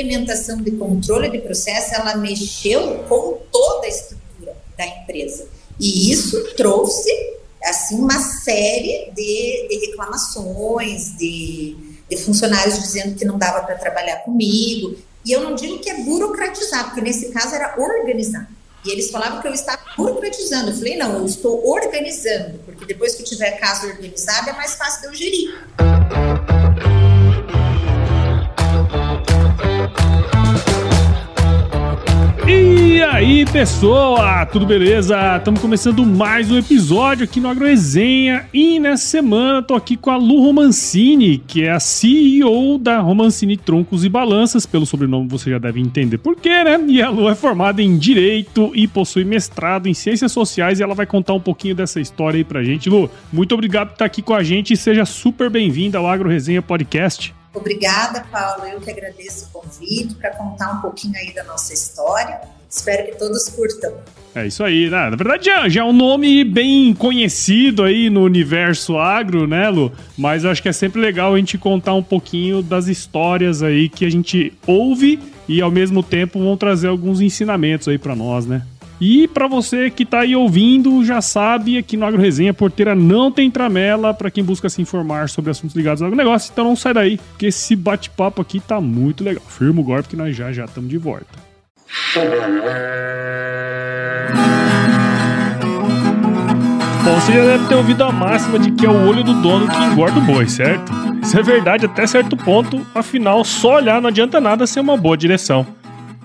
implementação de controle de processo, ela mexeu com toda a estrutura da empresa. E isso trouxe, assim, uma série de, de reclamações, de, de funcionários dizendo que não dava para trabalhar comigo. E eu não digo que é burocratizar, porque nesse caso era organizar. E eles falavam que eu estava burocratizando. Eu falei, não, eu estou organizando, porque depois que tiver casa organizada é mais fácil de eu gerir. E aí, pessoal, tudo beleza? Estamos começando mais um episódio aqui no AgroResenha e nessa semana tô aqui com a Lu Romancini, que é a CEO da Romancini Troncos e Balanças, pelo sobrenome você já deve entender por quê, né? E a Lu é formada em Direito e possui mestrado em Ciências Sociais e ela vai contar um pouquinho dessa história aí pra gente. Lu, muito obrigado por estar aqui com a gente e seja super bem-vinda ao AgroResenha Podcast. Obrigada, Paulo. Eu que agradeço o convite para contar um pouquinho aí da nossa história. Espero que todos curtam. É isso aí, né? Na verdade já, já é um nome bem conhecido aí no universo agro, né, Lu? Mas eu acho que é sempre legal a gente contar um pouquinho das histórias aí que a gente ouve e ao mesmo tempo vão trazer alguns ensinamentos aí para nós, né? E para você que tá aí ouvindo, já sabe, aqui no Agro Resenha Porteira não tem tramela para quem busca se informar sobre assuntos ligados ao negócio, então não sai daí, porque esse bate-papo aqui tá muito legal. Firma o golpe que nós já já estamos de volta. Bom, você já deve ter ouvido a máxima de que é o olho do dono que engorda o boi, certo? Isso é verdade até certo ponto, afinal, só olhar não adianta nada ser uma boa direção.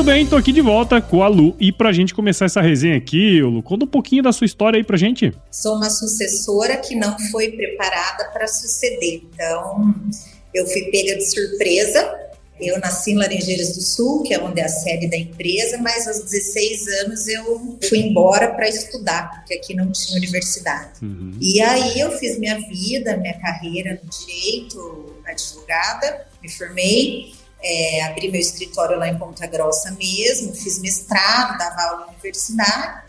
Muito bem, tô aqui de volta com a Lu. E pra gente começar essa resenha aqui, Lu, conta um pouquinho da sua história aí pra gente. Sou uma sucessora que não foi preparada para suceder. Então, eu fui pega de surpresa. Eu nasci em Laranjeiras do Sul, que é onde é a sede da empresa, mas aos 16 anos eu fui embora para estudar, porque aqui não tinha universidade. Uhum. E aí eu fiz minha vida, minha carreira no direito, advogada, me formei é, abri meu escritório lá em Ponta Grossa mesmo, fiz mestrado, dava aula na universidade.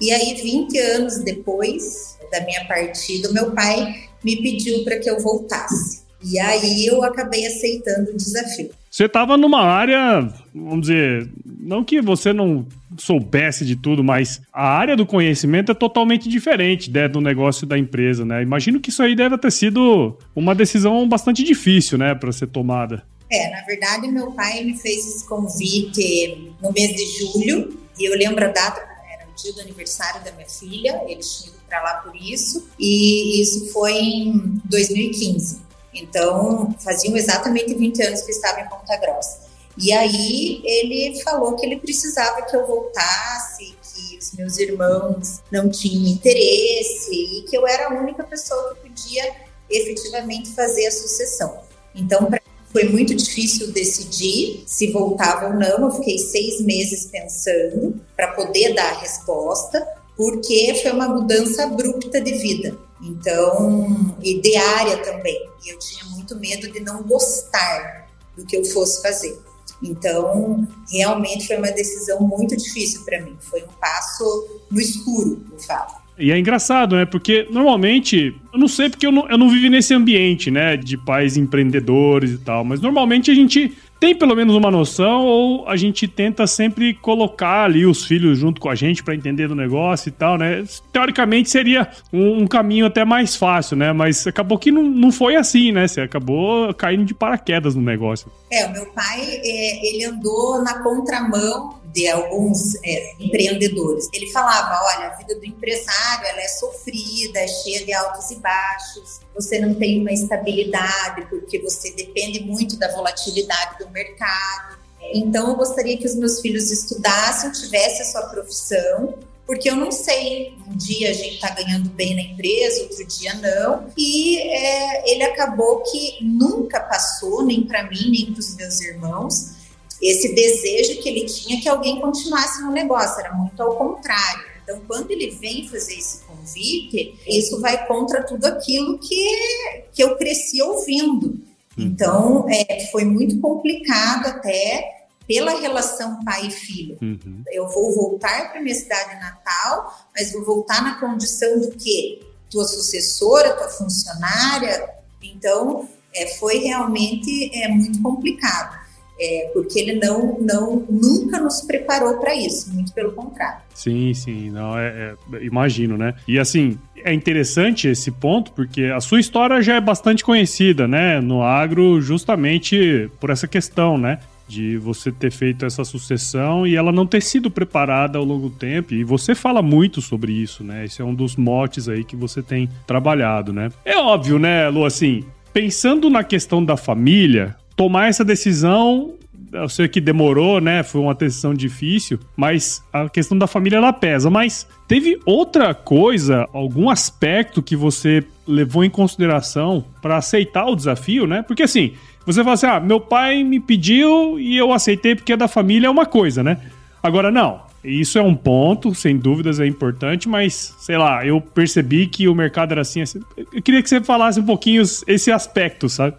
E aí, 20 anos depois da minha partida, meu pai me pediu para que eu voltasse. E aí eu acabei aceitando o desafio. Você estava numa área, vamos dizer, não que você não soubesse de tudo, mas a área do conhecimento é totalmente diferente né, do negócio da empresa, né? Imagino que isso aí deve ter sido uma decisão bastante difícil, né, para ser tomada. É, na verdade, meu pai me fez esse convite no mês de julho, e eu lembro a data, era o dia do aniversário da minha filha, ele tinha ido para lá por isso, e isso foi em 2015. Então, faziam exatamente 20 anos que estava em Ponta Grossa. E aí ele falou que ele precisava que eu voltasse, que os meus irmãos não tinham interesse e que eu era a única pessoa que podia efetivamente fazer a sucessão. Então, foi muito difícil decidir se voltava ou não. Eu fiquei seis meses pensando para poder dar a resposta, porque foi uma mudança abrupta de vida. Então, e de área também. E eu tinha muito medo de não gostar do que eu fosse fazer. Então, realmente foi uma decisão muito difícil para mim. Foi um passo no escuro, eu falo. E é engraçado, né? Porque normalmente, eu não sei porque eu não, eu não vivi nesse ambiente, né? De pais empreendedores e tal, mas normalmente a gente tem pelo menos uma noção ou a gente tenta sempre colocar ali os filhos junto com a gente para entender do negócio e tal, né? Teoricamente seria um, um, caminho até mais fácil, né? Mas acabou que não, não foi assim, né? Você acabou caindo de paraquedas no negócio. É, o meu pai, é, ele andou na contramão de alguns é, empreendedores. Ele falava, olha, a vida do empresário ela é sofrida, é cheia de altos e baixos, você não tem uma estabilidade porque você depende muito da volatilidade do mercado. Então, eu gostaria que os meus filhos estudassem, tivessem a sua profissão, porque eu não sei, um dia a gente está ganhando bem na empresa, outro dia não. E é, ele acabou que nunca passou, nem para mim, nem para os meus irmãos, esse desejo que ele tinha que alguém continuasse no negócio, era muito ao contrário. Então, quando ele vem fazer esse convite, isso vai contra tudo aquilo que, que eu cresci ouvindo. Uhum. Então, é, foi muito complicado até pela relação pai e filho. Uhum. Eu vou voltar para minha cidade natal, mas vou voltar na condição do quê? Tua sucessora, tua funcionária. Então, é, foi realmente é, muito complicado é, porque ele não, não nunca nos preparou para isso, muito pelo contrário. Sim, sim, não é, é, imagino, né? E assim é interessante esse ponto porque a sua história já é bastante conhecida, né, no agro, justamente por essa questão, né? de você ter feito essa sucessão e ela não ter sido preparada ao longo do tempo. E você fala muito sobre isso, né? Esse é um dos motes aí que você tem trabalhado, né? É óbvio, né, Lu, assim, pensando na questão da família, tomar essa decisão eu sei que demorou, né? Foi uma decisão difícil, mas a questão da família ela pesa. Mas teve outra coisa, algum aspecto que você levou em consideração para aceitar o desafio, né? Porque assim, você fala assim: ah, meu pai me pediu e eu aceitei porque é da família, é uma coisa, né? Agora, não. Isso é um ponto, sem dúvidas é importante, mas sei lá, eu percebi que o mercado era assim. assim. Eu queria que você falasse um pouquinho esse aspecto, sabe?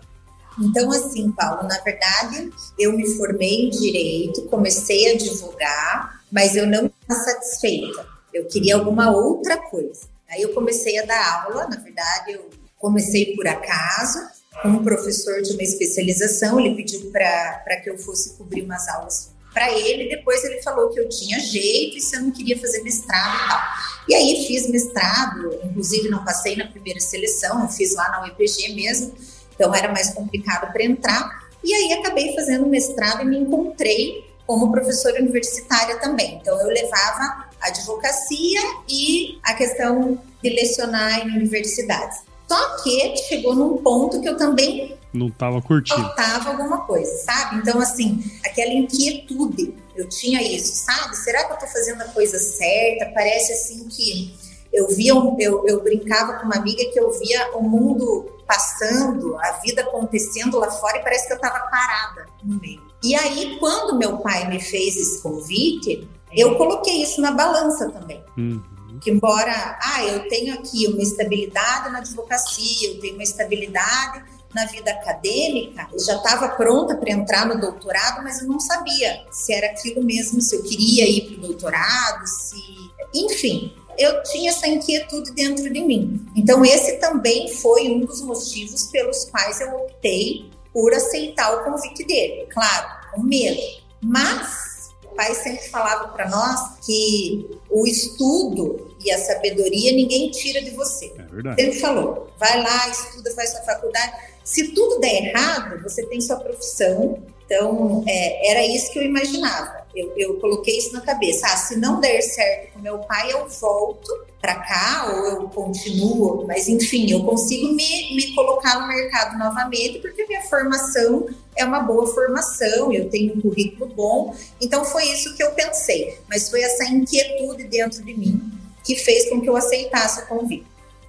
Então, assim, Paulo, na verdade, eu me formei em direito, comecei a advogar, mas eu não estava satisfeita. Eu queria alguma outra coisa. Aí eu comecei a dar aula, na verdade, eu comecei por acaso, com um professor de uma especialização, ele pediu para que eu fosse cobrir umas aulas para ele, depois ele falou que eu tinha jeito e se eu não queria fazer mestrado e tal. E aí fiz mestrado, inclusive não passei na primeira seleção, eu fiz lá na UEPG mesmo, então era mais complicado para entrar. E aí acabei fazendo mestrado e me encontrei como professora universitária também. Então eu levava a advocacia e a questão de lecionar em universidades. Só que chegou num ponto que eu também não estava curtindo. Faltava alguma coisa, sabe? Então, assim, aquela inquietude, eu tinha isso, sabe? Será que eu estou fazendo a coisa certa? Parece assim que eu via, eu, eu brincava com uma amiga que eu via o mundo passando, a vida acontecendo lá fora e parece que eu estava parada no meio. E aí, quando meu pai me fez esse convite, eu coloquei isso na balança também. Uhum. Que embora, ah, eu tenho aqui uma estabilidade na advocacia, eu tenho uma estabilidade na vida acadêmica, eu já estava pronta para entrar no doutorado, mas eu não sabia se era aquilo mesmo, se eu queria ir para o doutorado, se. Enfim, eu tinha essa inquietude dentro de mim. Então, esse também foi um dos motivos pelos quais eu optei por aceitar o convite dele. Claro, com medo. Mas o pai sempre falava para nós que o estudo e a sabedoria ninguém tira de você. É verdade. Ele falou: vai lá, estuda, faz sua faculdade. Se tudo der errado, você tem sua profissão. Então, é, era isso que eu imaginava eu, eu coloquei isso na cabeça. Ah, se não der certo com meu pai, eu volto para cá ou eu continuo, mas enfim, eu consigo me, me colocar no mercado novamente porque minha formação é uma boa formação, eu tenho um currículo bom. Então foi isso que eu pensei, mas foi essa inquietude dentro de mim que fez com que eu aceitasse o convite.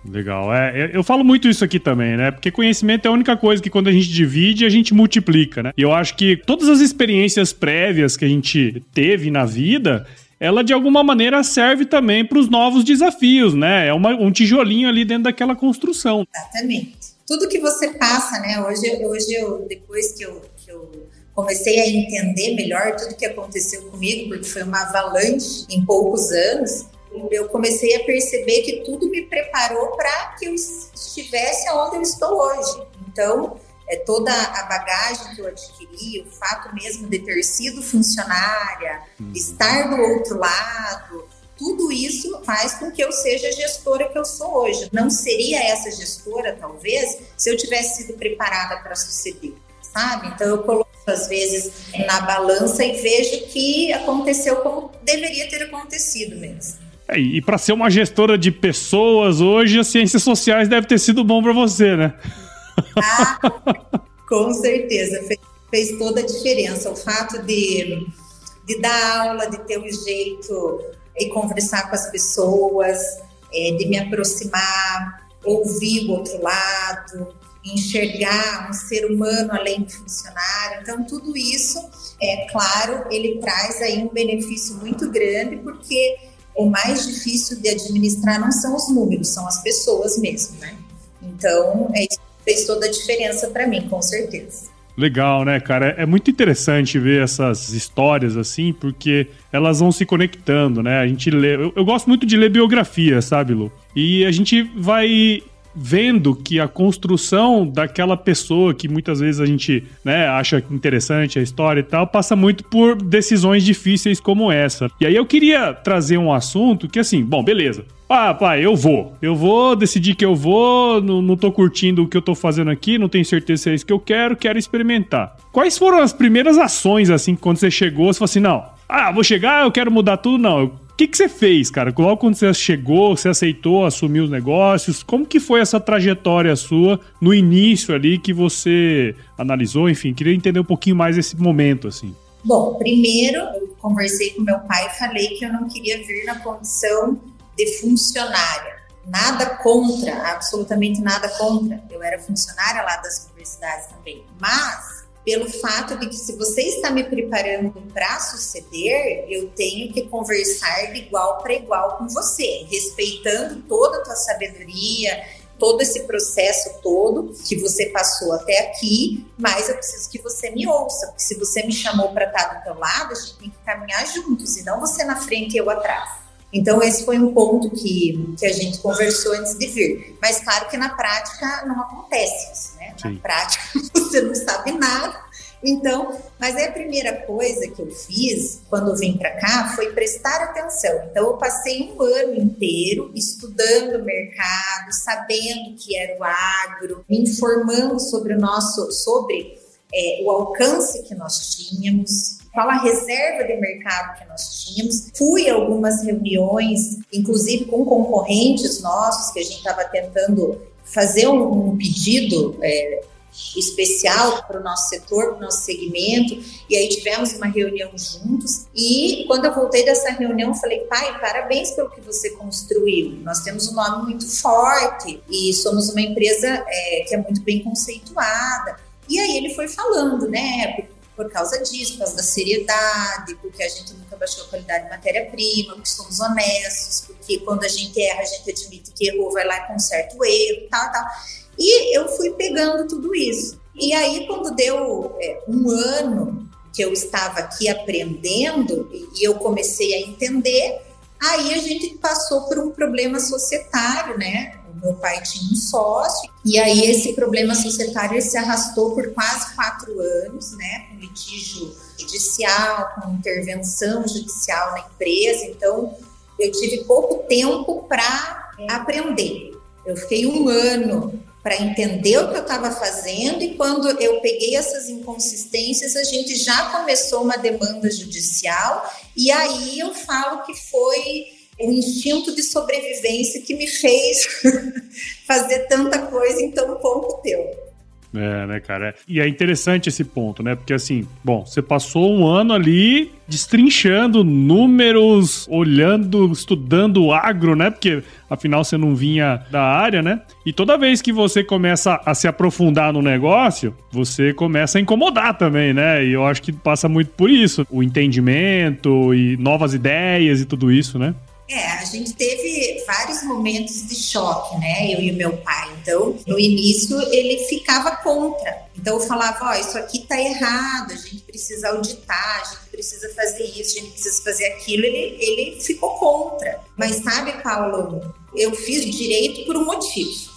Legal. É, eu falo muito isso aqui também, né? Porque conhecimento é a única coisa que quando a gente divide, a gente multiplica, né? E eu acho que todas as experiências prévias que a gente teve na vida, ela de alguma maneira serve também para os novos desafios, né? É uma, um tijolinho ali dentro daquela construção. Exatamente. Tudo que você passa, né? Hoje, hoje eu, depois que eu, que eu comecei a entender melhor tudo que aconteceu comigo, porque foi uma avalanche em poucos anos, eu comecei a perceber que tudo me preparou para que eu estivesse onde eu estou hoje. Então, é, toda a bagagem que eu adquiri, o fato mesmo de ter sido funcionária, uhum. estar do outro lado, tudo isso faz com que eu seja a gestora que eu sou hoje. Não seria essa gestora, talvez, se eu tivesse sido preparada para suceder, sabe? Então eu coloco às vezes na balança e vejo que aconteceu como deveria ter acontecido mesmo. É, e para ser uma gestora de pessoas hoje, as ciências sociais deve ter sido bom para você, né? Ah, com certeza, fez, fez, toda a diferença. O fato de, de dar aula, de ter um jeito de conversar com as pessoas, é, de me aproximar, ouvir o outro lado, enxergar um ser humano além do funcionário. Então, tudo isso, é claro, ele traz aí um benefício muito grande, porque o mais difícil de administrar não são os números, são as pessoas mesmo, né? Então, é, isso fez toda a diferença para mim, com certeza. Legal, né, cara? É muito interessante ver essas histórias assim, porque elas vão se conectando, né? A gente lê. Eu, eu gosto muito de ler biografia, sabe, Lu? E a gente vai vendo que a construção daquela pessoa que muitas vezes a gente né, acha interessante a história e tal, passa muito por decisões difíceis como essa. E aí eu queria trazer um assunto que assim, bom, beleza. Ah, pai, eu vou. Eu vou decidir que eu vou, não, não tô curtindo o que eu tô fazendo aqui, não tenho certeza se é isso que eu quero, quero experimentar. Quais foram as primeiras ações, assim, quando você chegou, você falou assim, não, ah, vou chegar, eu quero mudar tudo, não, eu que, que você fez, cara? Logo quando você chegou, você aceitou assumir os negócios, como que foi essa trajetória sua no início ali que você analisou? Enfim, queria entender um pouquinho mais esse momento, assim. Bom, primeiro eu conversei com meu pai e falei que eu não queria vir na condição de funcionária. Nada contra, absolutamente nada contra. Eu era funcionária lá das universidades também. Mas pelo fato de que se você está me preparando para suceder, eu tenho que conversar de igual para igual com você, respeitando toda a tua sabedoria, todo esse processo todo que você passou até aqui, mas eu preciso que você me ouça, porque se você me chamou para estar do teu lado, a gente tem que caminhar juntos, e não você na frente e eu atrás. Então, esse foi um ponto que, que a gente conversou antes de vir. Mas, claro que na prática não acontece isso, né? Sim. Na prática você não sabe nada. Então, mas é a primeira coisa que eu fiz quando eu vim para cá foi prestar atenção. Então, eu passei um ano inteiro estudando o mercado, sabendo que era o agro, me informando sobre o nosso, sobre é, o alcance que nós tínhamos, qual a reserva de mercado que nós tínhamos. Fui a algumas reuniões, inclusive com concorrentes nossos, que a gente estava tentando fazer um, um pedido é, especial para o nosso setor, para o nosso segmento, e aí tivemos uma reunião juntos. E quando eu voltei dessa reunião, falei, pai, parabéns pelo que você construiu. Nós temos um nome muito forte e somos uma empresa é, que é muito bem conceituada. E aí ele foi falando, né? Por causa disso, por causa da seriedade, porque a gente nunca baixou a qualidade de matéria-prima, porque somos honestos, porque quando a gente erra, a gente admite que errou, vai lá e conserta o erro, tal, tal. E eu fui pegando tudo isso. E aí, quando deu é, um ano que eu estava aqui aprendendo e eu comecei a entender, aí a gente passou por um problema societário, né? Meu pai tinha um sócio, e aí esse problema societário se arrastou por quase quatro anos, né? Com litígio judicial, com intervenção judicial na empresa. Então, eu tive pouco tempo para aprender. Eu fiquei um ano para entender o que eu estava fazendo e quando eu peguei essas inconsistências, a gente já começou uma demanda judicial e aí eu falo que foi o instinto de sobrevivência que me fez fazer tanta coisa em tão pouco tempo. É, né, cara? E é interessante esse ponto, né? Porque assim, bom, você passou um ano ali destrinchando números, olhando, estudando agro, né? Porque afinal você não vinha da área, né? E toda vez que você começa a se aprofundar no negócio, você começa a incomodar também, né? E eu acho que passa muito por isso, o entendimento e novas ideias e tudo isso, né? É, a gente teve vários momentos de choque, né? Eu e o meu pai. Então, no início, ele ficava contra. Então, eu falava: Ó, isso aqui tá errado, a gente precisa auditar, a gente precisa fazer isso, a gente precisa fazer aquilo. Ele, ele ficou contra. Mas sabe, Paulo, Eu fiz direito por um motivo.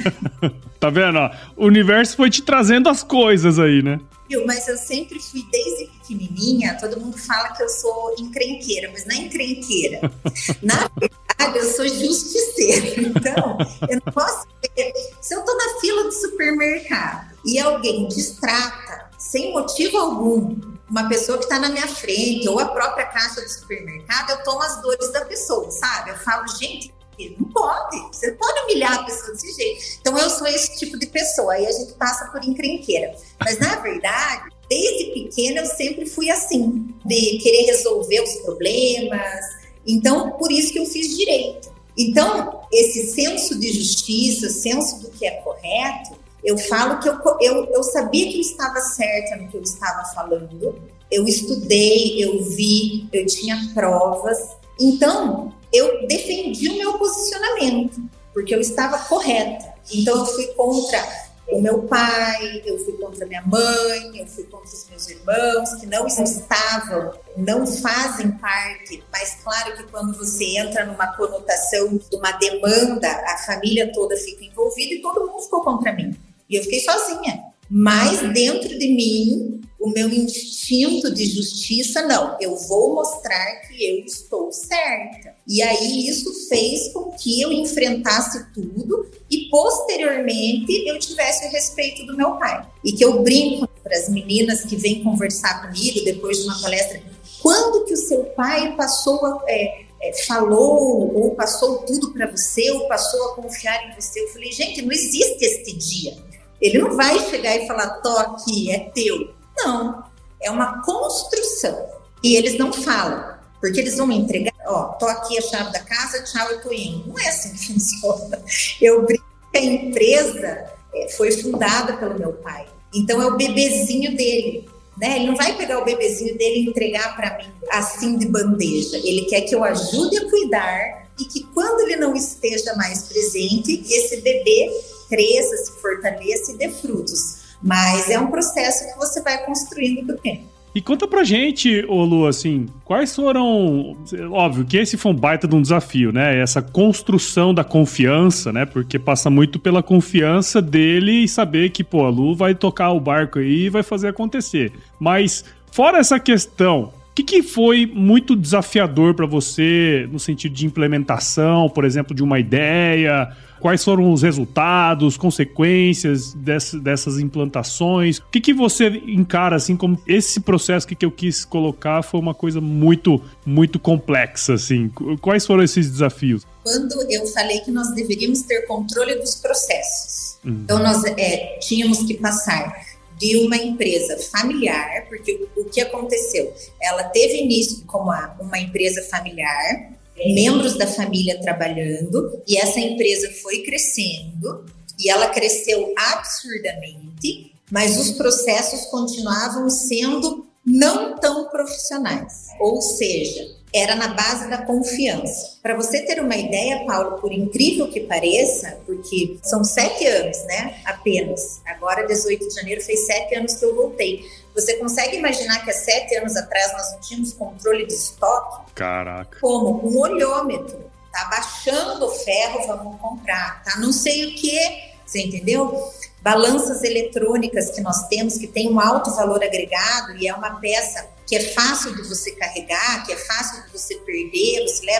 tá vendo? Ó, o universo foi te trazendo as coisas aí, né? Mas eu sempre fui, desde pequenininha, todo mundo fala que eu sou encrenqueira, mas não é encrenqueira. Na verdade, eu sou justiceira. Então, eu não posso ver. Se eu tô na fila do supermercado e alguém distrata, sem motivo algum, uma pessoa que está na minha frente, ou a própria caixa do supermercado, eu tomo as dores da pessoa, sabe? Eu falo, gente, não pode, você não pode humilhar a pessoa desse jeito. Então eu sou esse tipo de pessoa, aí a gente passa por encrenqueira. Mas na verdade, desde pequena eu sempre fui assim, de querer resolver os problemas. Então, por isso que eu fiz direito. Então, esse senso de justiça, senso do que é correto, eu falo que eu, eu, eu sabia que eu estava certa no que eu estava falando, eu estudei, eu vi, eu tinha provas. Então, eu defendi o meu posicionamento, porque eu estava correta. Então, eu fui contra o meu pai, eu fui contra minha mãe, eu fui contra os meus irmãos, que não estavam, não fazem parte. Mas, claro que quando você entra numa conotação de uma demanda, a família toda fica envolvida e todo mundo ficou contra mim. E eu fiquei sozinha. Mas dentro de mim, o meu instinto de justiça, não, eu vou mostrar que eu estou certa. E aí isso fez com que eu enfrentasse tudo e posteriormente eu tivesse o respeito do meu pai. E que eu brinco para as meninas que vêm conversar comigo depois de uma palestra, quando que o seu pai passou a, é, é, falou ou passou tudo para você ou passou a confiar em você? Eu falei, gente, não existe este dia. Ele não vai chegar e falar, tô aqui, é teu. Não, é uma construção. E eles não falam, porque eles vão me entregar, ó, tô aqui a chave da casa, tchau, eu tô indo. Não é assim que funciona. Eu brinco que a empresa é, foi fundada pelo meu pai. Então é o bebezinho dele. Né? Ele não vai pegar o bebezinho dele e entregar para mim assim de bandeja. Ele quer que eu ajude a cuidar e que quando ele não esteja mais presente, esse bebê cresça, se fortaleça e dê frutos. Mas é um processo que você vai construindo com o tempo. E conta pra gente, ô Lu, assim, quais foram. Óbvio que esse foi um baita de um desafio, né? Essa construção da confiança, né? Porque passa muito pela confiança dele e saber que, pô, a Lu vai tocar o barco aí e vai fazer acontecer. Mas, fora essa questão, que, que, foi muito desafiador para você no sentido de implementação, por exemplo, de uma ideia? Quais foram os resultados, consequências dessas, dessas implantações? O que, que você encara assim como esse processo que, que eu quis colocar foi uma coisa muito, muito complexa, assim? Quais foram esses desafios? Quando eu falei que nós deveríamos ter controle dos processos, uhum. então nós é, tínhamos que passar de uma empresa familiar, porque o que aconteceu? Ela teve início como uma empresa familiar, membros da família trabalhando e essa empresa foi crescendo e ela cresceu absurdamente, mas os processos continuavam sendo não tão profissionais. Ou seja, era na base da confiança. Para você ter uma ideia, Paulo, por incrível que pareça, porque são sete anos, né? Apenas. Agora, 18 de janeiro, fez sete anos que eu voltei. Você consegue imaginar que há sete anos atrás nós não tínhamos controle de estoque? Caraca. Como? Um olhômetro. Tá baixando o ferro, vamos comprar. Tá não sei o que. Você entendeu? Balanças eletrônicas que nós temos, que tem um alto valor agregado e é uma peça que é fácil de você carregar, que é fácil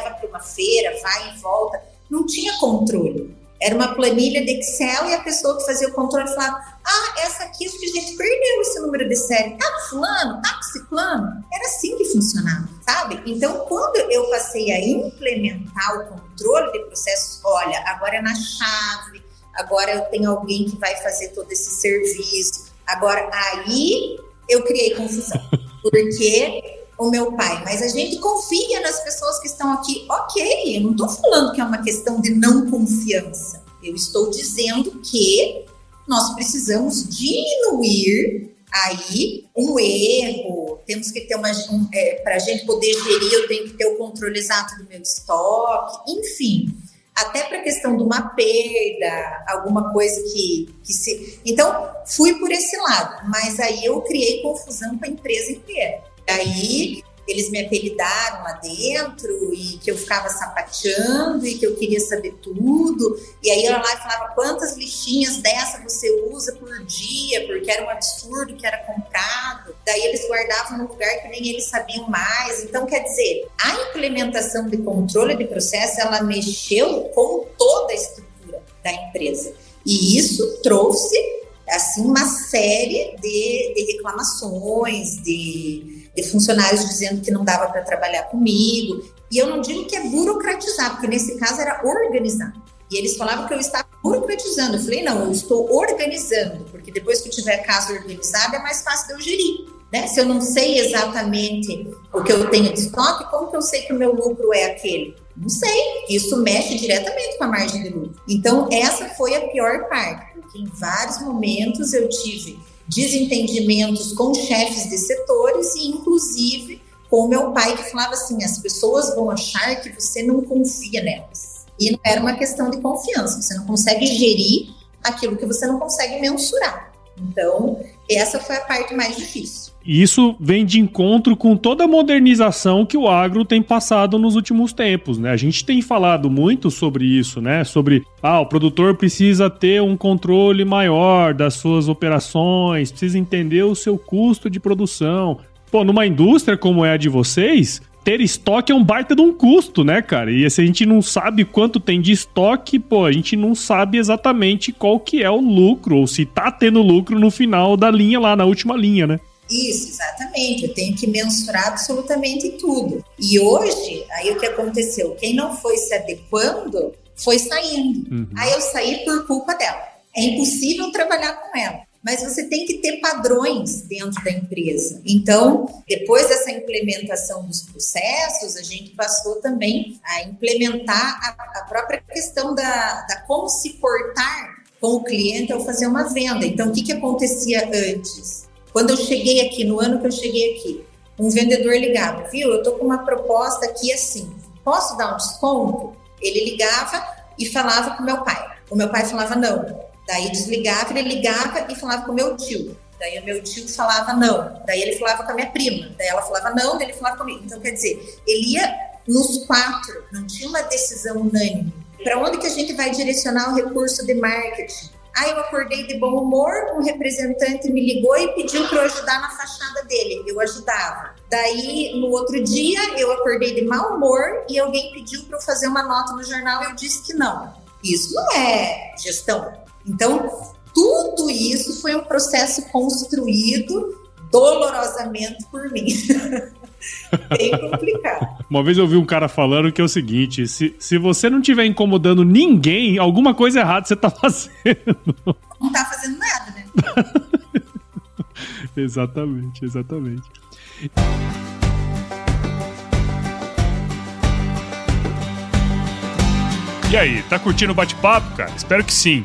leva para uma feira, vai e volta. Não tinha controle. Era uma planilha de Excel e a pessoa que fazia o controle falava: Ah, essa aqui acho que a gente perdeu esse número de série. Tá com fulano? Tá com ciclano? Era assim que funcionava, sabe? Então, quando eu passei a implementar o controle de processos, olha, agora é na chave, agora eu tenho alguém que vai fazer todo esse serviço. Agora, aí eu criei confusão. Porque o meu pai, mas a gente confia nas pessoas que estão aqui. Ok, eu não estou falando que é uma questão de não confiança. Eu estou dizendo que nós precisamos diminuir aí um erro. Temos que ter uma. Um, é, Para a gente poder gerir, eu tenho que ter o controle exato do meu estoque, enfim. Até para a questão de uma perda, alguma coisa que, que se. Então, fui por esse lado, mas aí eu criei confusão com a empresa inteira aí eles me apelidaram lá dentro e que eu ficava sapateando e que eu queria saber tudo. E aí eu lá e falava quantas lixinhas dessa você usa por dia, porque era um absurdo que era comprado. Daí eles guardavam no lugar que nem eles sabiam mais. Então, quer dizer, a implementação de controle de processo, ela mexeu com toda a estrutura da empresa. E isso trouxe assim uma série de, de reclamações, de, funcionários dizendo que não dava para trabalhar comigo. E eu não digo que é burocratizar, porque nesse caso era organizar. E eles falavam que eu estava burocratizando. Eu falei, não, eu estou organizando, porque depois que tiver casa organizada é mais fácil de eu gerir. Né? Se eu não sei exatamente o que eu tenho de estoque, como que eu sei que o meu lucro é aquele? Não sei. Isso mexe diretamente com a margem de lucro. Então, essa foi a pior parte, porque em vários momentos eu tive desentendimentos com chefes de setores e, inclusive, com meu pai, que falava assim: as pessoas vão achar que você não confia nelas. E não era uma questão de confiança, você não consegue gerir aquilo que você não consegue mensurar. Então, essa foi a parte mais difícil. E isso vem de encontro com toda a modernização que o agro tem passado nos últimos tempos, né? A gente tem falado muito sobre isso, né? Sobre, ah, o produtor precisa ter um controle maior das suas operações, precisa entender o seu custo de produção. Pô, numa indústria como é a de vocês, ter estoque é um baita de um custo, né, cara? E se a gente não sabe quanto tem de estoque, pô, a gente não sabe exatamente qual que é o lucro, ou se tá tendo lucro no final da linha lá, na última linha, né? Isso, exatamente. Eu tenho que mensurar absolutamente tudo. E hoje, aí o que aconteceu? Quem não foi se adequando foi saindo. Uhum. Aí eu saí por culpa dela. É impossível trabalhar com ela. Mas você tem que ter padrões dentro da empresa. Então, depois dessa implementação dos processos, a gente passou também a implementar a, a própria questão da, da como se portar com o cliente ao fazer uma venda. Então, o que, que acontecia antes? Quando eu cheguei aqui, no ano que eu cheguei aqui, um vendedor ligava, viu? Eu tô com uma proposta aqui assim, posso dar um desconto? Ele ligava e falava com meu pai. O meu pai falava não. Daí desligava, ele ligava e falava com meu tio. Daí o meu tio falava não. Daí ele falava com a minha prima. Daí ela falava não, daí ele falava comigo. Então, quer dizer, ele ia nos quatro, não tinha uma decisão unânime. Para onde que a gente vai direcionar o recurso de marketing? Aí eu acordei de bom humor, um representante me ligou e pediu para eu ajudar na fachada dele. Eu ajudava. Daí, no outro dia, eu acordei de mau humor e alguém pediu para eu fazer uma nota no jornal e eu disse que não. Isso não é gestão. Então, tudo isso foi um processo construído dolorosamente por mim. Bem complicado. Uma vez eu vi um cara falando que é o seguinte: se, se você não estiver incomodando ninguém, alguma coisa errada você tá fazendo. Não tá fazendo nada, né? exatamente, exatamente. E aí, tá curtindo o bate-papo, cara? Espero que sim.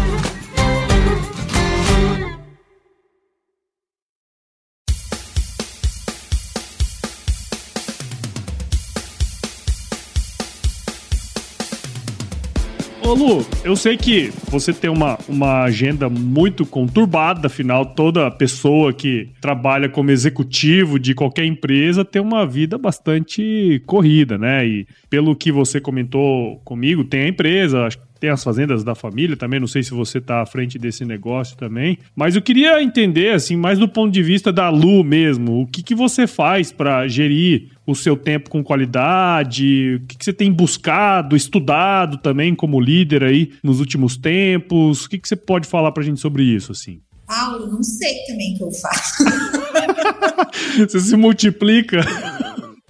Lu, eu sei que você tem uma, uma agenda muito conturbada, afinal, toda pessoa que trabalha como executivo de qualquer empresa tem uma vida bastante corrida, né? E pelo que você comentou comigo, tem a empresa, tem as fazendas da família também, não sei se você está à frente desse negócio também, mas eu queria entender, assim, mais do ponto de vista da Lu mesmo, o que, que você faz para gerir o seu tempo com qualidade, o que, que você tem buscado, estudado também como líder aí nos últimos tempos, o que, que você pode falar para a gente sobre isso, assim? Paulo, não sei também o que eu faço. você se multiplica.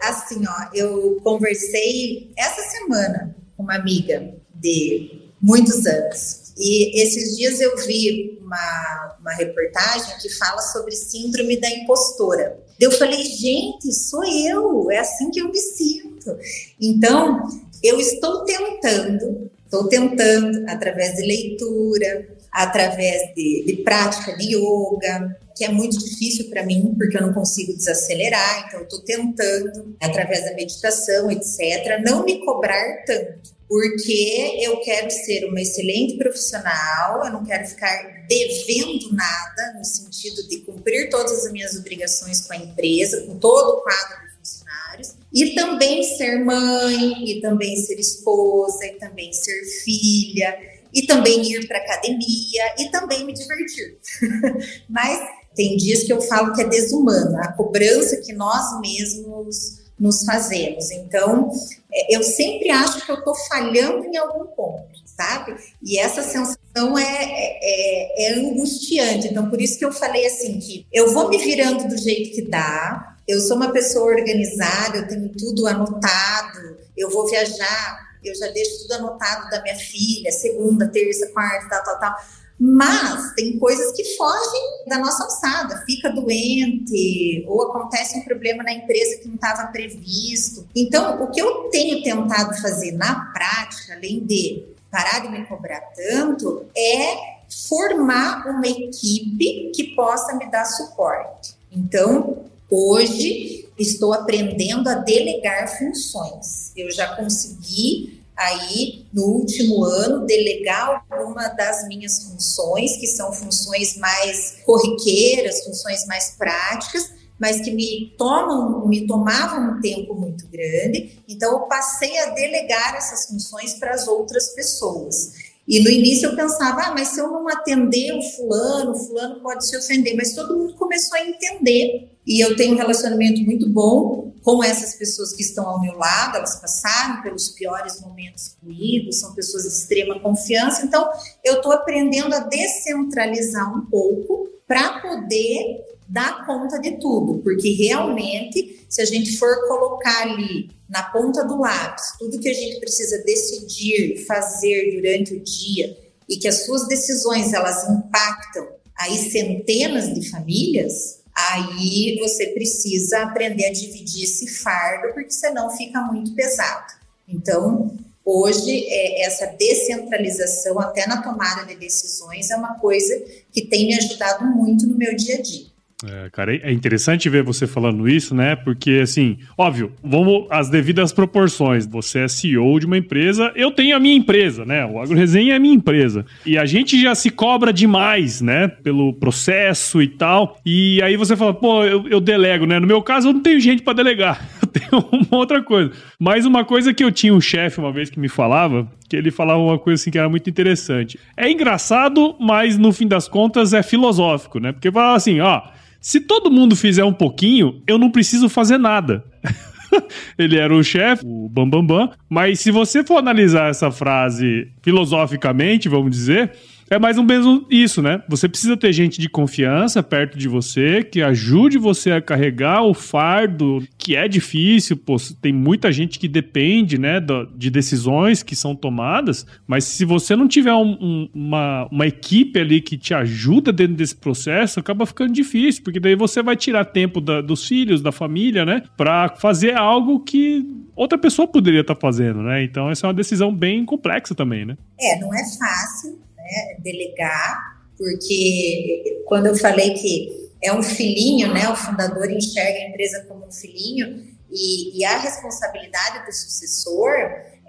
Assim, ó, eu conversei essa semana com uma amiga de muitos anos. E esses dias eu vi uma, uma reportagem que fala sobre síndrome da impostora. Eu falei, gente, sou eu, é assim que eu me sinto. Então, eu estou tentando, estou tentando, através de leitura, através de, de prática de yoga, que é muito difícil para mim, porque eu não consigo desacelerar, então estou tentando, através da meditação, etc., não me cobrar tanto, porque eu quero ser uma excelente profissional, eu não quero ficar devendo nada, no sentido de cumprir todas as minhas obrigações com a empresa, com todo o quadro de funcionários, e também ser mãe, e também ser esposa, e também ser filha, e também ir para academia, e também me divertir. Mas tem dias que eu falo que é desumana, a cobrança que nós mesmos nos fazemos. Então, é, eu sempre acho que eu estou falhando em algum ponto, sabe? E essa sensação é, é, é, é, angustiante. Então, por isso que eu falei assim que eu vou me virando do jeito que dá. Eu sou uma pessoa organizada, eu tenho tudo anotado. Eu vou viajar, eu já deixo tudo anotado da minha filha, segunda, terça, quarta, tal, tal, tal mas tem coisas que fogem da nossa alçada, fica doente ou acontece um problema na empresa que não estava previsto. Então, o que eu tenho tentado fazer na prática, além de parar de me cobrar tanto, é formar uma equipe que possa me dar suporte. Então, hoje estou aprendendo a delegar funções. Eu já consegui aí no último ano delegar alguma das minhas funções, que são funções mais corriqueiras, funções mais práticas, mas que me tomam, me tomavam um tempo muito grande. Então eu passei a delegar essas funções para as outras pessoas. E no início eu pensava, ah, mas se eu não atender o fulano, o fulano pode se ofender, mas todo mundo começou a entender. E eu tenho um relacionamento muito bom com essas pessoas que estão ao meu lado, elas passaram pelos piores momentos comigo, são pessoas de extrema confiança, então eu estou aprendendo a descentralizar um pouco para poder dar conta de tudo, porque realmente, se a gente for colocar ali na ponta do lápis tudo que a gente precisa decidir, fazer durante o dia e que as suas decisões elas impactam aí centenas de famílias, aí você precisa aprender a dividir esse fardo, porque senão fica muito pesado. Então, hoje, é, essa descentralização, até na tomada de decisões, é uma coisa que tem me ajudado muito no meu dia a dia. É, cara, é interessante ver você falando isso, né? Porque, assim, óbvio, vamos às devidas proporções. Você é CEO de uma empresa, eu tenho a minha empresa, né? O AgroResenha é a minha empresa. E a gente já se cobra demais, né? Pelo processo e tal. E aí você fala, pô, eu, eu delego, né? No meu caso, eu não tenho gente para delegar. Eu tenho uma outra coisa. Mas uma coisa que eu tinha um chefe uma vez que me falava, que ele falava uma coisa assim que era muito interessante. É engraçado, mas no fim das contas é filosófico, né? Porque fala assim, ó se todo mundo fizer um pouquinho, eu não preciso fazer nada. ele era o chefe, o Bambambam. Bam, bam, mas se você for analisar essa frase filosoficamente, vamos dizer, é mais um mesmo isso, né? Você precisa ter gente de confiança perto de você que ajude você a carregar o fardo, que é difícil, pô, tem muita gente que depende, né, de decisões que são tomadas, mas se você não tiver um, um, uma, uma equipe ali que te ajuda dentro desse processo, acaba ficando difícil, porque daí você vai tirar tempo da, dos filhos, da família, né, para fazer algo que outra pessoa poderia estar tá fazendo, né? Então essa é uma decisão bem complexa também, né? É, não é fácil né, delegar, porque quando eu falei que é um filhinho, né, o fundador enxerga a empresa como um filhinho e, e a responsabilidade do sucessor,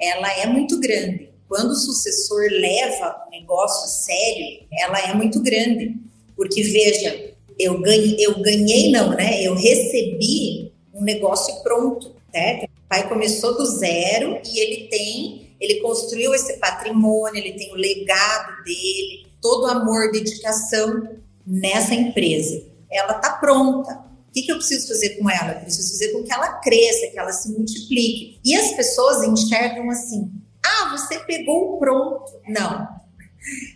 ela é muito grande. Quando o sucessor leva o negócio a sério, ela é muito grande, porque veja, eu ganhei, eu ganhei não, né? Eu recebi um negócio pronto, certo? O pai começou do zero e ele tem ele construiu esse patrimônio, ele tem o legado dele, todo o amor, dedicação nessa empresa. Ela está pronta. O que, que eu preciso fazer com ela? Eu preciso fazer com que ela cresça, que ela se multiplique. E as pessoas enxergam assim: ah, você pegou o pronto. Não,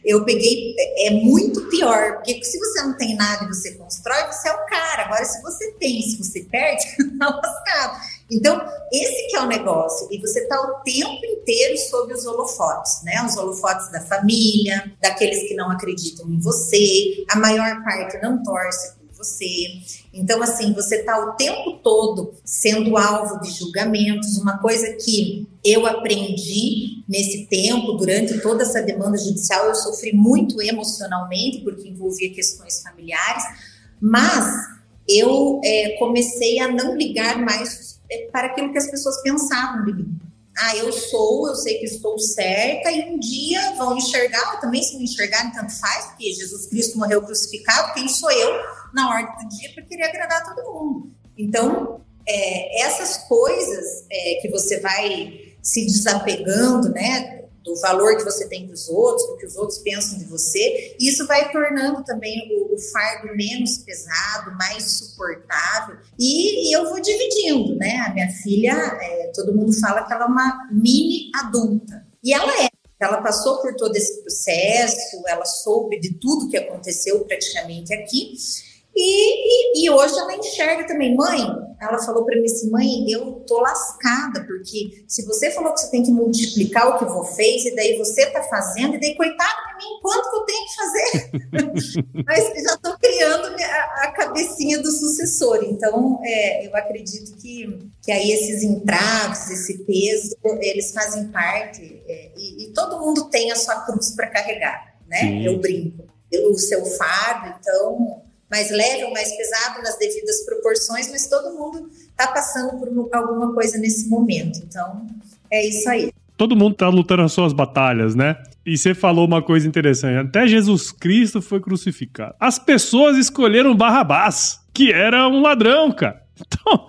eu peguei, é muito pior, porque se você não tem nada e você constrói, você é o cara. Agora, se você tem, se você perde, tá lascado. Então, esse que é o negócio. E você está o tempo inteiro sob os holofotes, né? Os holofotes da família, daqueles que não acreditam em você, a maior parte não torce você. Então, assim, você está o tempo todo sendo alvo de julgamentos. Uma coisa que eu aprendi nesse tempo, durante toda essa demanda judicial, eu sofri muito emocionalmente, porque envolvia questões familiares, mas eu é, comecei a não ligar mais é, para aquilo que as pessoas pensavam de mim ah, eu sou, eu sei que estou certa, e um dia vão enxergar, também se não enxergarem, tanto faz, porque Jesus Cristo morreu crucificado, quem sou eu na ordem do dia para querer agradar todo mundo? Então, é, essas coisas é, que você vai se desapegando, né, valor que você tem para os outros, do que os outros pensam de você. Isso vai tornando também o, o fardo menos pesado, mais suportável. E, e, eu vou dividindo, né? A minha filha, é, todo mundo fala que ela é uma mini adulta. E ela é. Ela passou por todo esse processo, ela soube de tudo que aconteceu praticamente aqui. E, e, e, hoje ela enxerga também, mãe. Ela falou para mim assim, mãe, eu tô lascada, porque se você falou que você tem que multiplicar o que você fez, e daí você tá fazendo, e daí, coitado de mim, quanto que eu tenho que fazer? Mas já tô criando a, a, cabecinha do sucessor. Então, é, eu acredito que, que aí esses entraves, esse peso, eles fazem parte, é, e, e, todo mundo tem a sua cruz para carregar, né? Sim. Eu brinco. Eu, o seu fardo, então mais leve ou mais pesado nas devidas proporções, mas todo mundo está passando por alguma coisa nesse momento. Então, é isso aí. Todo mundo está lutando as suas batalhas, né? E você falou uma coisa interessante. Até Jesus Cristo foi crucificado. As pessoas escolheram Barrabás, que era um ladrão, cara. Então,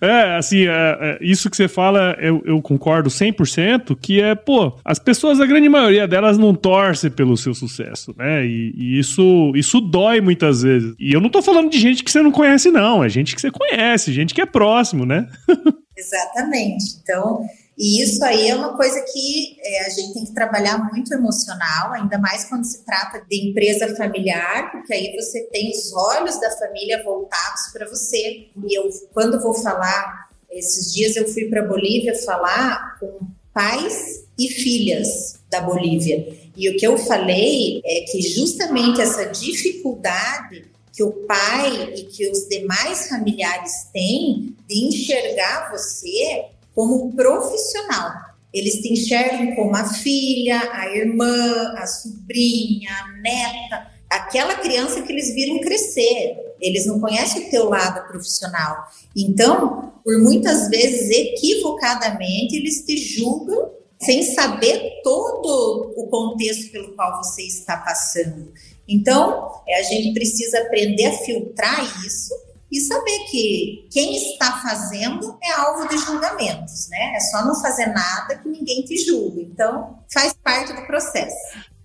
é, assim, é, é, isso que você fala, eu, eu concordo 100%, que é, pô, as pessoas, a grande maioria delas não torce pelo seu sucesso, né? E, e, isso, isso dói muitas vezes. E eu não tô falando de gente que você não conhece, não. É gente que você conhece, gente que é próximo, né? Exatamente. Então, e isso aí é uma coisa que é, a gente tem que trabalhar muito emocional, ainda mais quando se trata de empresa familiar, porque aí você tem os olhos da família voltados para você. E eu, quando vou falar, esses dias eu fui para Bolívia falar com pais e filhas da Bolívia. E o que eu falei é que justamente essa dificuldade que o pai e que os demais familiares têm de enxergar você como profissional. Eles te enxergam como a filha, a irmã, a sobrinha, a neta, aquela criança que eles viram crescer. Eles não conhecem o teu lado profissional. Então, por muitas vezes, equivocadamente, eles te julgam sem saber todo o contexto pelo qual você está passando. Então, a gente precisa aprender a filtrar isso e saber que quem está fazendo é alvo de julgamentos, né? É só não fazer nada que ninguém te julgue. Então, faz parte do processo.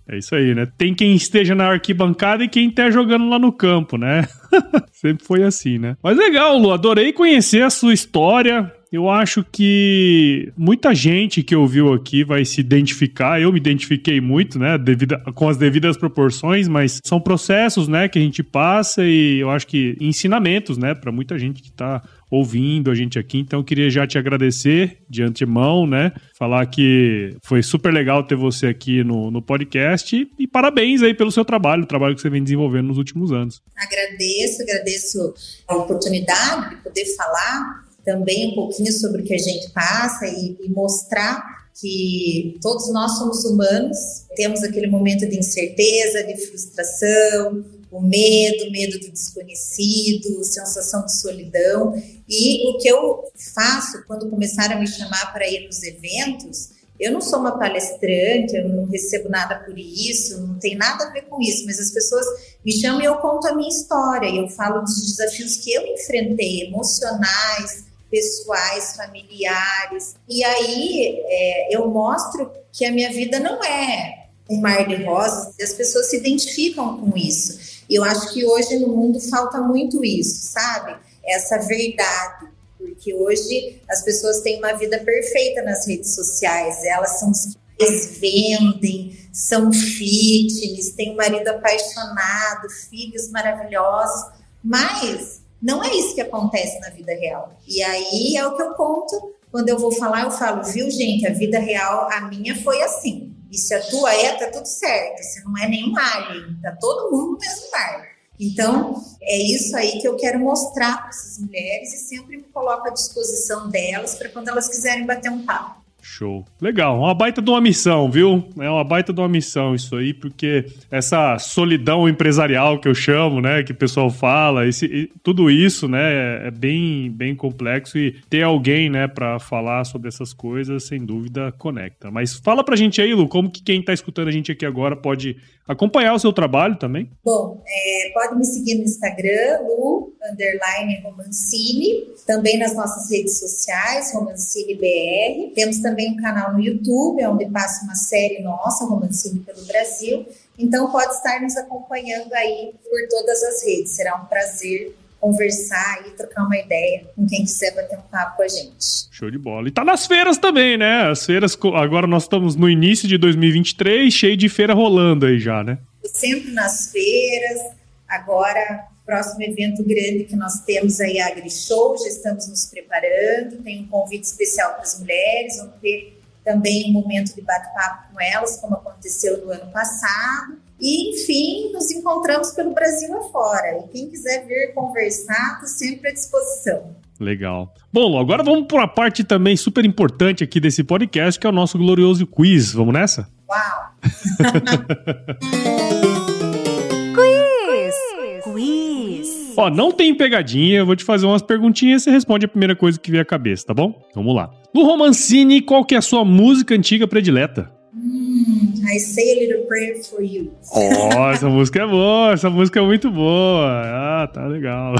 É isso aí, né? Tem quem esteja na arquibancada e quem está jogando lá no campo, né? Sempre foi assim, né? Mas legal, Lu, adorei conhecer a sua história. Eu acho que muita gente que ouviu aqui vai se identificar. Eu me identifiquei muito, né, devido, com as devidas proporções, mas são processos, né, que a gente passa e eu acho que ensinamentos, né, para muita gente que está ouvindo a gente aqui. Então, queria já te agradecer de antemão, né? Falar que foi super legal ter você aqui no, no podcast e, e parabéns aí pelo seu trabalho, o trabalho que você vem desenvolvendo nos últimos anos. Agradeço, agradeço a oportunidade de poder falar também um pouquinho sobre o que a gente passa e, e mostrar que todos nós somos humanos, temos aquele momento de incerteza, de frustração, o medo, medo do desconhecido, sensação de solidão. E o que eu faço quando começaram a me chamar para ir nos eventos, eu não sou uma palestrante, eu não recebo nada por isso, não tem nada a ver com isso, mas as pessoas me chamam e eu conto a minha história, eu falo dos desafios que eu enfrentei, emocionais, pessoais, familiares. E aí é, eu mostro que a minha vida não é um mar de rosas, e as pessoas se identificam com isso. Eu acho que hoje no mundo falta muito isso, sabe? Essa verdade. Porque hoje as pessoas têm uma vida perfeita nas redes sociais, elas são eles vendem, são fitness, têm um marido apaixonado, filhos maravilhosos, mas não é isso que acontece na vida real. E aí é o que eu conto quando eu vou falar, eu falo, viu, gente, a vida real, a minha foi assim. E se a tua é, tá tudo certo. Se não é nenhum alien, tá todo mundo no mesmo barco. Então, é isso aí que eu quero mostrar para essas mulheres e sempre me coloco à disposição delas para quando elas quiserem bater um papo. Show. Legal. Uma baita de uma missão, viu? É uma baita de uma missão isso aí, porque essa solidão empresarial que eu chamo, né, que o pessoal fala, esse, tudo isso, né, é bem, bem complexo e ter alguém, né, para falar sobre essas coisas, sem dúvida, conecta. Mas fala pra gente aí, Lu, como que quem tá escutando a gente aqui agora pode acompanhar o seu trabalho também? Bom, é, pode me seguir no Instagram, Lu, underline Romancini, também nas nossas redes sociais, Romancini BR. Temos também um canal no YouTube, onde passa uma série nossa, Romancini pelo Brasil. Então pode estar nos acompanhando aí por todas as redes. Será um prazer conversar e trocar uma ideia com quem quiser bater um papo com a gente. Show de bola. E tá nas feiras também, né? As feiras, agora nós estamos no início de 2023, cheio de feira rolando aí já, né? Sempre nas feiras. Agora, próximo evento grande que nós temos aí, a AgriShow, já estamos nos preparando. Tem um convite especial para as mulheres, vamos ter também um momento de bate-papo com elas, como aconteceu no ano passado. E, enfim, nos encontramos pelo Brasil afora. E quem quiser vir conversar, estou sempre à disposição. Legal. Bom, agora vamos para uma parte também super importante aqui desse podcast, que é o nosso glorioso quiz. Vamos nessa? Uau! Ó, não tem pegadinha, eu vou te fazer umas perguntinhas e você responde a primeira coisa que vier à cabeça, tá bom? Vamos lá. No Romancini, qual que é a sua música antiga predileta? Hum, I say a little prayer for you. Oh, essa música é boa, essa música é muito boa. Ah, tá legal.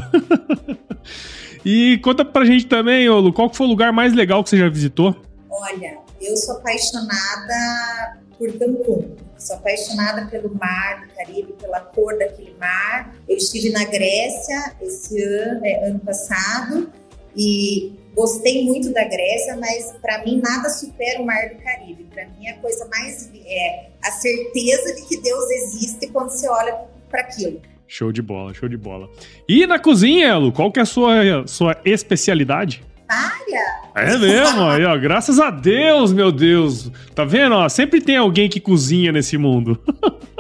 e conta pra gente também, Olu, qual foi o lugar mais legal que você já visitou? Olha, eu sou apaixonada por Cancún. Sou apaixonada pelo mar do Caribe, pela cor daquele mar. Eu estive na Grécia esse ano, é, ano passado e Gostei muito da Grécia, mas para mim nada supera o Mar do Caribe. Para mim a coisa mais é a certeza de que Deus existe quando você olha para aquilo. Show de bola, show de bola. E na cozinha, Elo, qual que é a sua, sua especialidade? É mesmo, aí, ó, graças a Deus, meu Deus. Tá vendo? Ó, sempre tem alguém que cozinha nesse mundo.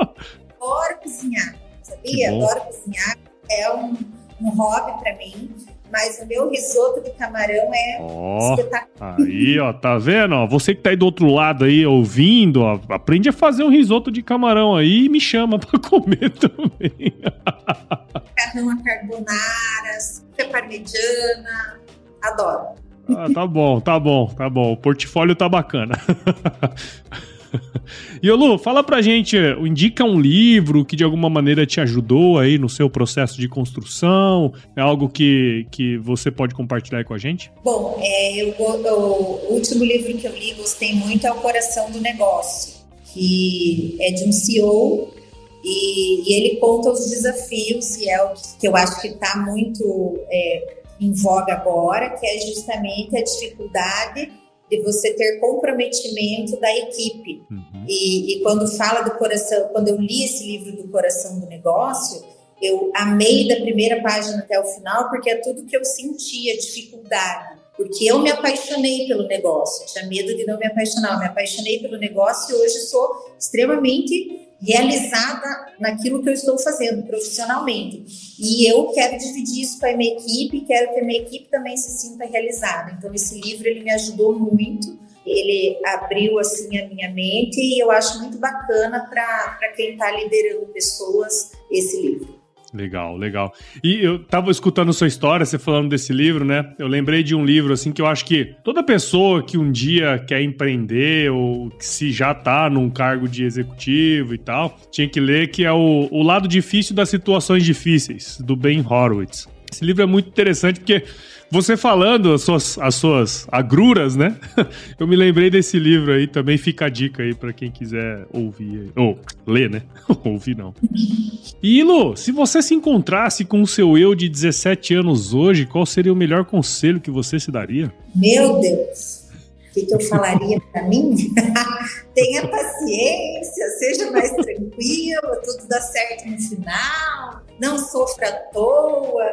Adoro cozinhar, sabia? Adoro cozinhar. É um, um hobby para mim mas o meu risoto de camarão é oh, espetacular. Aí, ó, tá vendo? Ó, você que tá aí do outro lado aí ouvindo, ó, aprende a fazer um risoto de camarão aí e me chama pra comer também. Macarrão a carbonara, parmegiana, adoro. Ah, tá bom, tá bom, tá bom. O portfólio tá bacana. E Lu, fala pra gente, indica um livro que de alguma maneira te ajudou aí no seu processo de construção? É algo que, que você pode compartilhar com a gente? Bom, é, eu, o último livro que eu li, gostei muito, é O Coração do Negócio, que é de um CEO e, e ele conta os desafios e é o que eu acho que está muito é, em voga agora, que é justamente a dificuldade de você ter comprometimento da equipe. Uhum. E, e, quando fala do coração, quando eu li esse livro do coração do negócio, eu amei da primeira página até o final, porque é tudo que eu sentia, dificuldade. Porque eu me apaixonei pelo negócio, tinha medo de não me apaixonar, eu me apaixonei pelo negócio e hoje sou extremamente realizada naquilo que eu estou fazendo profissionalmente. E eu quero dividir isso com a minha equipe, quero que a minha equipe também se sinta realizada. Então esse livro ele me ajudou muito, ele abriu assim a minha mente e eu acho muito bacana para quem está liderando pessoas esse livro. Legal, legal. E eu tava escutando sua história, você falando desse livro, né? Eu lembrei de um livro, assim, que eu acho que toda pessoa que um dia quer empreender ou que se já tá num cargo de executivo e tal, tinha que ler, que é o, o Lado Difícil das Situações Difíceis, do Ben Horowitz. Esse livro é muito interessante porque você falando as suas, as suas agruras, né? Eu me lembrei desse livro aí, também fica a dica aí para quem quiser ouvir. Ou ler, né? ouvir não. E Lu, se você se encontrasse com o seu eu de 17 anos hoje, qual seria o melhor conselho que você se daria? Meu Deus! O que, que eu falaria para mim? Tenha paciência, seja mais tranquilo, tudo dá certo no final, não sofra à toa.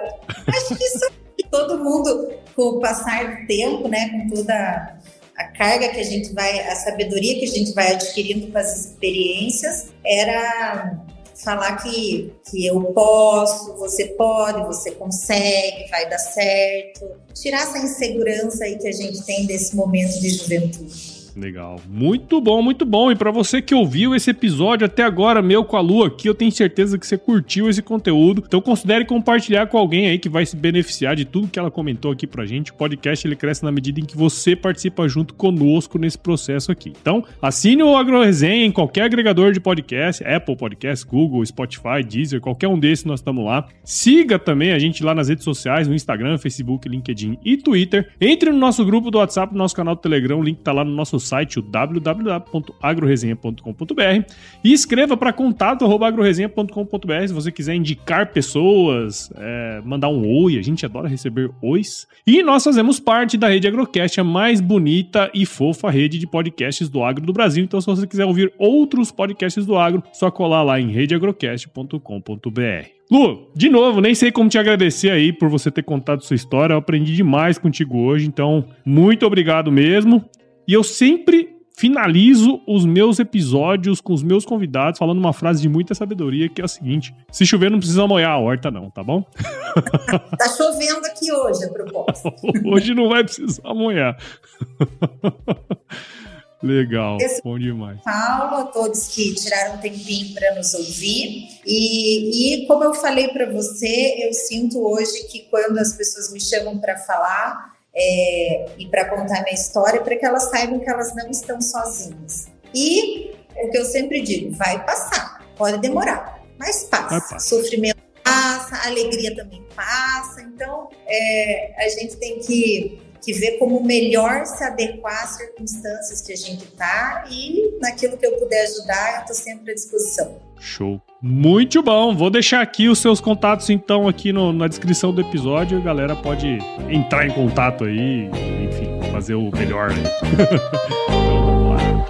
Acho que isso todo mundo, com o passar do tempo, né, com toda a carga que a gente vai, a sabedoria que a gente vai adquirindo com as experiências, era falar que, que eu posso, você pode, você consegue, vai dar certo. Tirar essa insegurança aí que a gente tem desse momento de juventude. Legal. Muito bom, muito bom. E para você que ouviu esse episódio até agora, meu com a Lu aqui, eu tenho certeza que você curtiu esse conteúdo. Então considere compartilhar com alguém aí que vai se beneficiar de tudo que ela comentou aqui pra gente. O podcast ele cresce na medida em que você participa junto conosco nesse processo aqui. Então, assine o AgroResenha em qualquer agregador de podcast, Apple Podcast, Google, Spotify, Deezer, qualquer um desses nós estamos lá. Siga também a gente lá nas redes sociais, no Instagram, Facebook, LinkedIn e Twitter. Entre no nosso grupo do WhatsApp, no nosso canal do Telegram, o link tá lá no nosso site, o www.agroresenha.com.br e escreva para contato@agroresenha.com.br se você quiser indicar pessoas, é, mandar um oi, a gente adora receber ois. E nós fazemos parte da rede Agrocast, a mais bonita e fofa rede de podcasts do agro do Brasil. Então, se você quiser ouvir outros podcasts do agro, só colar lá em redeagrocast.com.br. Lu, de novo, nem sei como te agradecer aí por você ter contado sua história. Eu aprendi demais contigo hoje, então muito obrigado mesmo. E eu sempre finalizo os meus episódios com os meus convidados falando uma frase de muita sabedoria que é a seguinte: se chover não precisa molhar a horta não, tá bom? tá chovendo aqui hoje a propósito. hoje não vai precisar molhar. Legal, Esse bom demais. Paulo, a todos que tiraram um tempinho para nos ouvir. E, e como eu falei para você, eu sinto hoje que quando as pessoas me chamam para falar, é, e para contar minha história, para que elas saibam que elas não estão sozinhas. E o que eu sempre digo, vai passar, pode demorar, mas passa. Sofrimento passa, alegria também passa. Então, é, a gente tem que, que ver como melhor se adequar às circunstâncias que a gente está e naquilo que eu puder ajudar, eu estou sempre à disposição. Show. Muito bom. Vou deixar aqui os seus contatos, então, aqui no, na descrição do episódio. A galera pode entrar em contato aí, enfim, fazer o melhor. então, vamos lá.